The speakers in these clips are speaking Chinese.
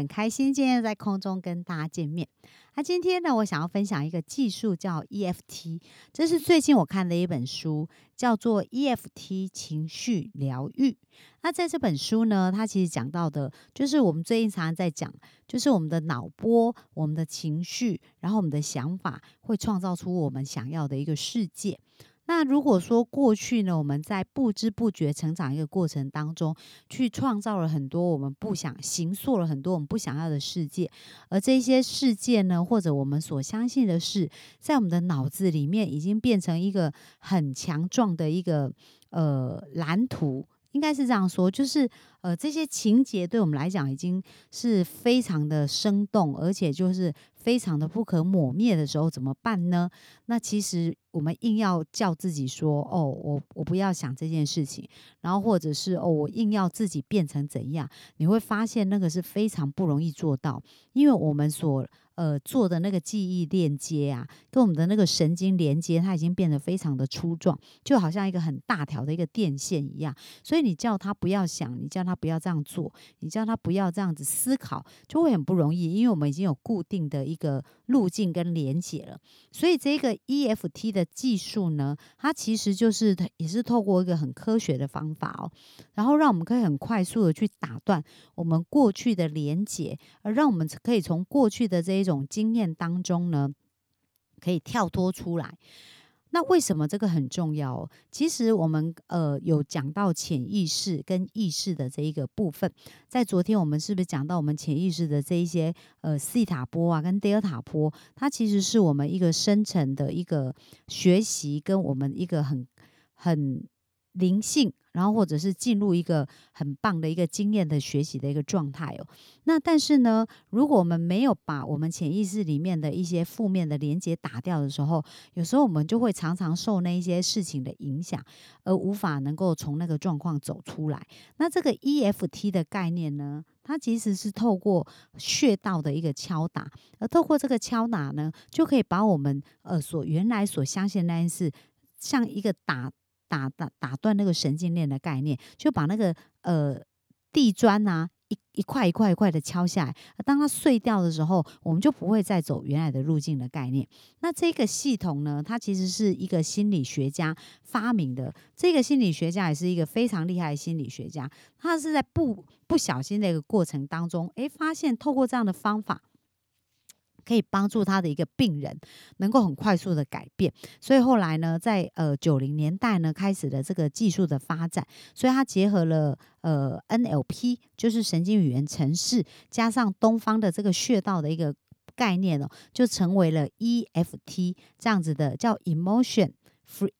很开心今天在空中跟大家见面。那今天呢，我想要分享一个技术叫 EFT，这是最近我看的一本书，叫做 EFT 情绪疗愈。那在这本书呢，它其实讲到的，就是我们最近常常在讲，就是我们的脑波、我们的情绪，然后我们的想法，会创造出我们想要的一个世界。那如果说过去呢，我们在不知不觉成长一个过程当中，去创造了很多我们不想形塑了很多我们不想要的世界，而这些世界呢，或者我们所相信的事，在我们的脑子里面已经变成一个很强壮的一个呃蓝图。应该是这样说，就是呃，这些情节对我们来讲已经是非常的生动，而且就是非常的不可磨灭的时候，怎么办呢？那其实我们硬要叫自己说，哦，我我不要想这件事情，然后或者是哦，我硬要自己变成怎样，你会发现那个是非常不容易做到，因为我们所。呃，做的那个记忆链接啊，跟我们的那个神经连接，它已经变得非常的粗壮，就好像一个很大条的一个电线一样。所以你叫他不要想，你叫他不要这样做，你叫他不要这样子思考，就会很不容易，因为我们已经有固定的一个路径跟连接了。所以这个 EFT 的技术呢，它其实就是也是透过一个很科学的方法哦，然后让我们可以很快速的去打断我们过去的连接，而让我们可以从过去的这一种。种经验当中呢，可以跳脱出来。那为什么这个很重要？其实我们呃有讲到潜意识跟意识的这一个部分，在昨天我们是不是讲到我们潜意识的这一些呃西塔波啊跟德尔塔波，它其实是我们一个深层的一个学习，跟我们一个很很。灵性，然后或者是进入一个很棒的一个经验的学习的一个状态哦。那但是呢，如果我们没有把我们潜意识里面的一些负面的连接打掉的时候，有时候我们就会常常受那一些事情的影响，而无法能够从那个状况走出来。那这个 EFT 的概念呢，它其实是透过穴道的一个敲打，而透过这个敲打呢，就可以把我们呃所原来所相信那件事，像一个打。打打打断那个神经链的概念，就把那个呃地砖啊一一块一块一块的敲下来，当它碎掉的时候，我们就不会再走原来的路径的概念。那这个系统呢，它其实是一个心理学家发明的。这个心理学家也是一个非常厉害的心理学家，他是在不不小心的一个过程当中，诶，发现透过这样的方法。可以帮助他的一个病人能够很快速的改变，所以后来呢，在呃九零年代呢，开始了这个技术的发展，所以它结合了呃 NLP，就是神经语言程式，加上东方的这个穴道的一个概念哦，就成为了 EFT 这样子的叫 Emotion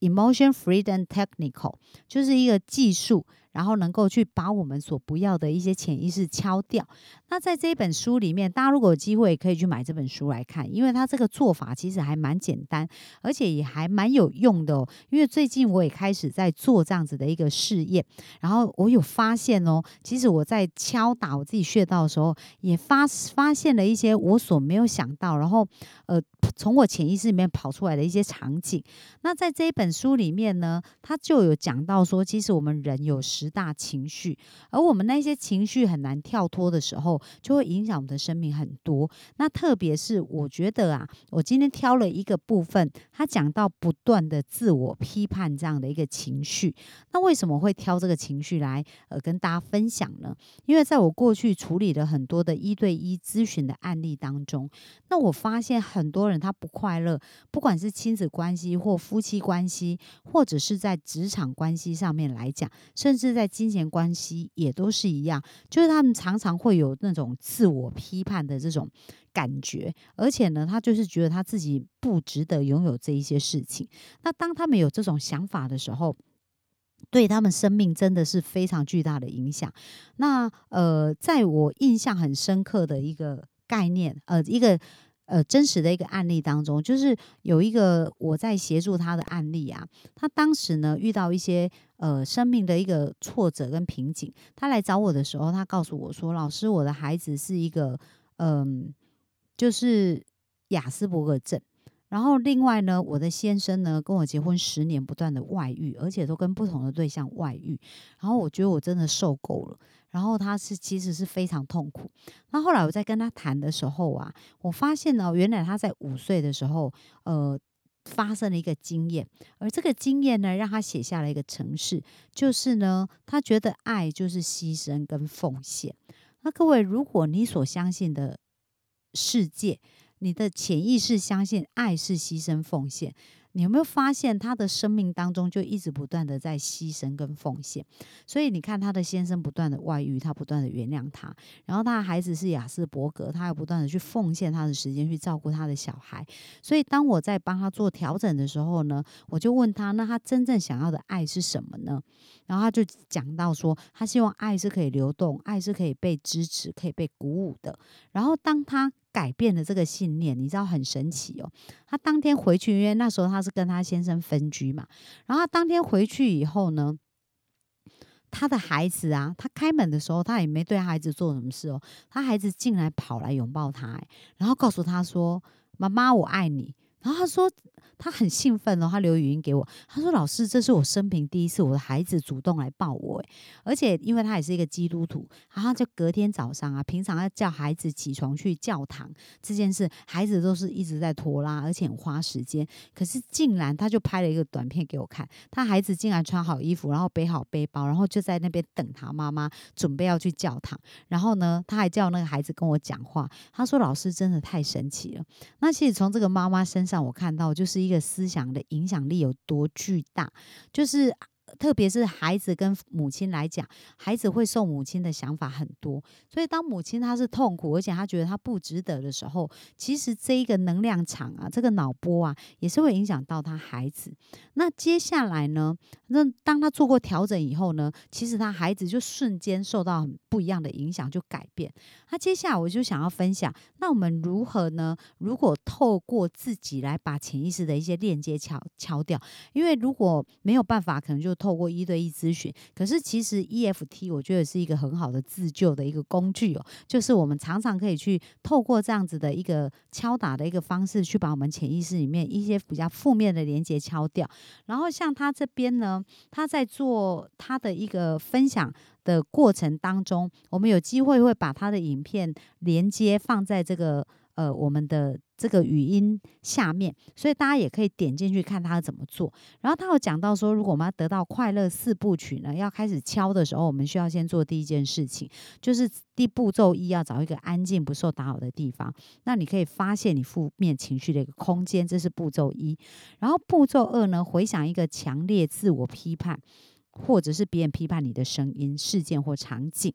emotion, Freedom Technical，就是一个技术。然后能够去把我们所不要的一些潜意识敲掉。那在这一本书里面，大家如果有机会可以去买这本书来看，因为它这个做法其实还蛮简单，而且也还蛮有用的。因为最近我也开始在做这样子的一个试验，然后我有发现哦，其实我在敲打我自己穴道的时候，也发发现了一些我所没有想到，然后呃，从我潜意识里面跑出来的一些场景。那在这一本书里面呢，它就有讲到说，其实我们人有十大情绪，而我们那些情绪很难跳脱的时候，就会影响我们的生命很多。那特别是我觉得啊，我今天挑了一个部分，他讲到不断的自我批判这样的一个情绪。那为什么会挑这个情绪来呃跟大家分享呢？因为在我过去处理了很多的一对一咨询的案例当中，那我发现很多人他不快乐，不管是亲子关系或夫妻关系，或者是在职场关系上面来讲，甚至。在金钱关系也都是一样，就是他们常常会有那种自我批判的这种感觉，而且呢，他就是觉得他自己不值得拥有这一些事情。那当他们有这种想法的时候，对他们生命真的是非常巨大的影响。那呃，在我印象很深刻的一个概念，呃，一个呃真实的一个案例当中，就是有一个我在协助他的案例啊，他当时呢遇到一些呃生命的一个挫折跟瓶颈，他来找我的时候，他告诉我说：“老师，我的孩子是一个嗯，就是雅斯伯格症。”然后另外呢，我的先生呢跟我结婚十年，不断的外遇，而且都跟不同的对象外遇。然后我觉得我真的受够了。然后他是其实是非常痛苦。那后来我在跟他谈的时候啊，我发现呢，原来他在五岁的时候，呃，发生了一个经验，而这个经验呢，让他写下了一个程式，就是呢，他觉得爱就是牺牲跟奉献。那各位，如果你所相信的世界，你的潜意识相信爱是牺牲奉献。你有没有发现他的生命当中就一直不断的在牺牲跟奉献？所以你看他的先生不断的外遇，他不断的原谅他，然后他的孩子是雅斯伯格，他又不断的去奉献他的时间去照顾他的小孩。所以当我在帮他做调整的时候呢，我就问他：那他真正想要的爱是什么呢？然后他就讲到说，他希望爱是可以流动，爱是可以被支持、可以被鼓舞的。然后当他改变了这个信念，你知道很神奇哦。他当天回去，因为那时候他是跟他先生分居嘛。然后他当天回去以后呢，他的孩子啊，他开门的时候，他也没对孩子做什么事哦。他孩子进来跑来拥抱他，然后告诉他说：“妈妈，我爱你。”然后他说。他很兴奋哦，他留语音给我，他说：“老师，这是我生平第一次，我的孩子主动来抱我。”诶而且因为他也是一个基督徒，然后就隔天早上啊，平常要叫孩子起床去教堂这件事，孩子都是一直在拖拉，而且很花时间。可是竟然他就拍了一个短片给我看，他孩子竟然穿好衣服，然后背好背包，然后就在那边等他妈妈，准备要去教堂。然后呢，他还叫那个孩子跟我讲话。他说：“老师真的太神奇了。”那其实从这个妈妈身上，我看到就是一个思想的影响力有多巨大，就是。特别是孩子跟母亲来讲，孩子会受母亲的想法很多，所以当母亲她是痛苦，而且她觉得她不值得的时候，其实这一个能量场啊，这个脑波啊，也是会影响到他孩子。那接下来呢，那当他做过调整以后呢，其实他孩子就瞬间受到很不一样的影响，就改变。那接下来我就想要分享，那我们如何呢？如果透过自己来把潜意识的一些链接敲敲掉，因为如果没有办法，可能就透过一对一咨询，可是其实 EFT 我觉得是一个很好的自救的一个工具哦，就是我们常常可以去透过这样子的一个敲打的一个方式，去把我们潜意识里面一些比较负面的连接敲掉。然后像他这边呢，他在做他的一个分享的过程当中，我们有机会会把他的影片连接放在这个。呃，我们的这个语音下面，所以大家也可以点进去看他怎么做。然后他有讲到说，如果我们要得到快乐四部曲呢，要开始敲的时候，我们需要先做第一件事情，就是第步骤一要找一个安静不受打扰的地方。那你可以发现你负面情绪的一个空间，这是步骤一。然后步骤二呢，回想一个强烈自我批判，或者是别人批判你的声音、事件或场景。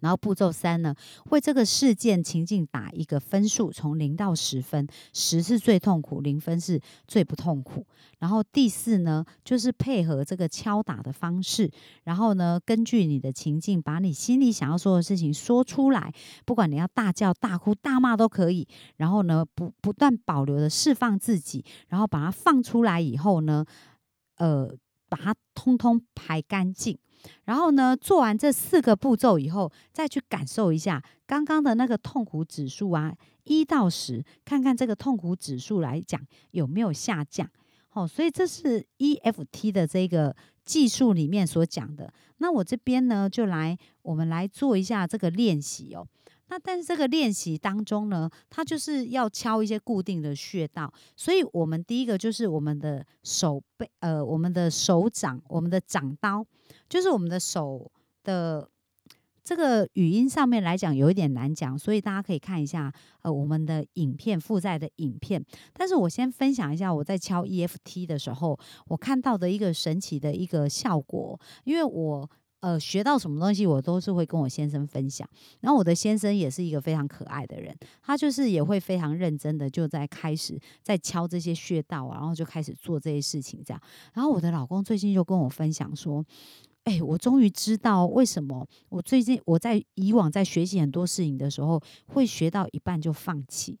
然后步骤三呢，为这个事件情境打一个分数，从零到十分，十是最痛苦，零分是最不痛苦。然后第四呢，就是配合这个敲打的方式，然后呢，根据你的情境，把你心里想要说的事情说出来，不管你要大叫、大哭、大骂都可以。然后呢，不不断保留的释放自己，然后把它放出来以后呢，呃，把它通通排干净。然后呢，做完这四个步骤以后，再去感受一下刚刚的那个痛苦指数啊，一到十，看看这个痛苦指数来讲有没有下降。好，所以这是 EFT 的这个技术里面所讲的。那我这边呢，就来我们来做一下这个练习哦。那但是这个练习当中呢，它就是要敲一些固定的穴道，所以我们第一个就是我们的手背，呃，我们的手掌，我们的掌刀，就是我们的手的这个语音上面来讲有一点难讲，所以大家可以看一下呃我们的影片附在的影片。但是我先分享一下我在敲 EFT 的时候，我看到的一个神奇的一个效果，因为我。呃，学到什么东西，我都是会跟我先生分享。然后我的先生也是一个非常可爱的人，他就是也会非常认真的就在开始在敲这些穴道啊，然后就开始做这些事情这样。然后我的老公最近就跟我分享说：“哎，我终于知道为什么我最近我在以往在学习很多事情的时候会学到一半就放弃。”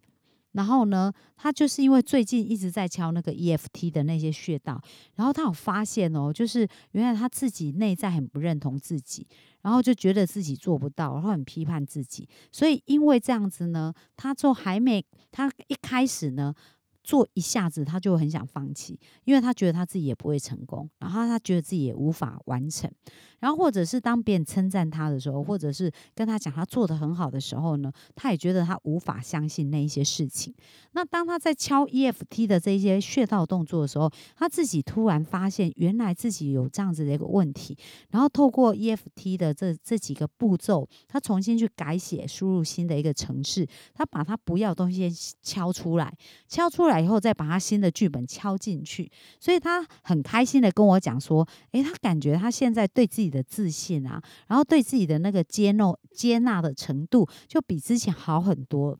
然后呢，他就是因为最近一直在敲那个 EFT 的那些穴道，然后他有发现哦，就是原来他自己内在很不认同自己，然后就觉得自己做不到，然后很批判自己，所以因为这样子呢，他就还没他一开始呢。做一下子，他就很想放弃，因为他觉得他自己也不会成功，然后他觉得自己也无法完成，然后或者是当别人称赞他的时候，或者是跟他讲他做的很好的时候呢，他也觉得他无法相信那一些事情。那当他在敲 EFT 的这些穴道动作的时候，他自己突然发现，原来自己有这样子的一个问题，然后透过 EFT 的这这几个步骤，他重新去改写，输入新的一个程式，他把他不要的东西敲出来，敲出来。以后再把他新的剧本敲进去，所以他很开心的跟我讲说：“诶，他感觉他现在对自己的自信啊，然后对自己的那个接纳接纳的程度，就比之前好很多。”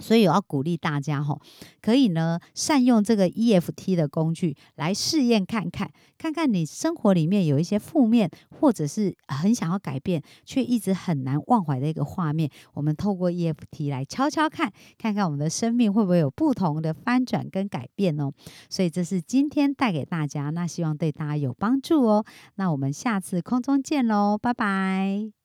所以我要鼓励大家哈，可以呢善用这个 EFT 的工具来试验看看，看看你生活里面有一些负面或者是很想要改变却一直很难忘怀的一个画面，我们透过 EFT 来敲敲看，看看我们的生命会不会有不同的翻转跟改变哦。所以这是今天带给大家，那希望对大家有帮助哦。那我们下次空中见喽，拜拜。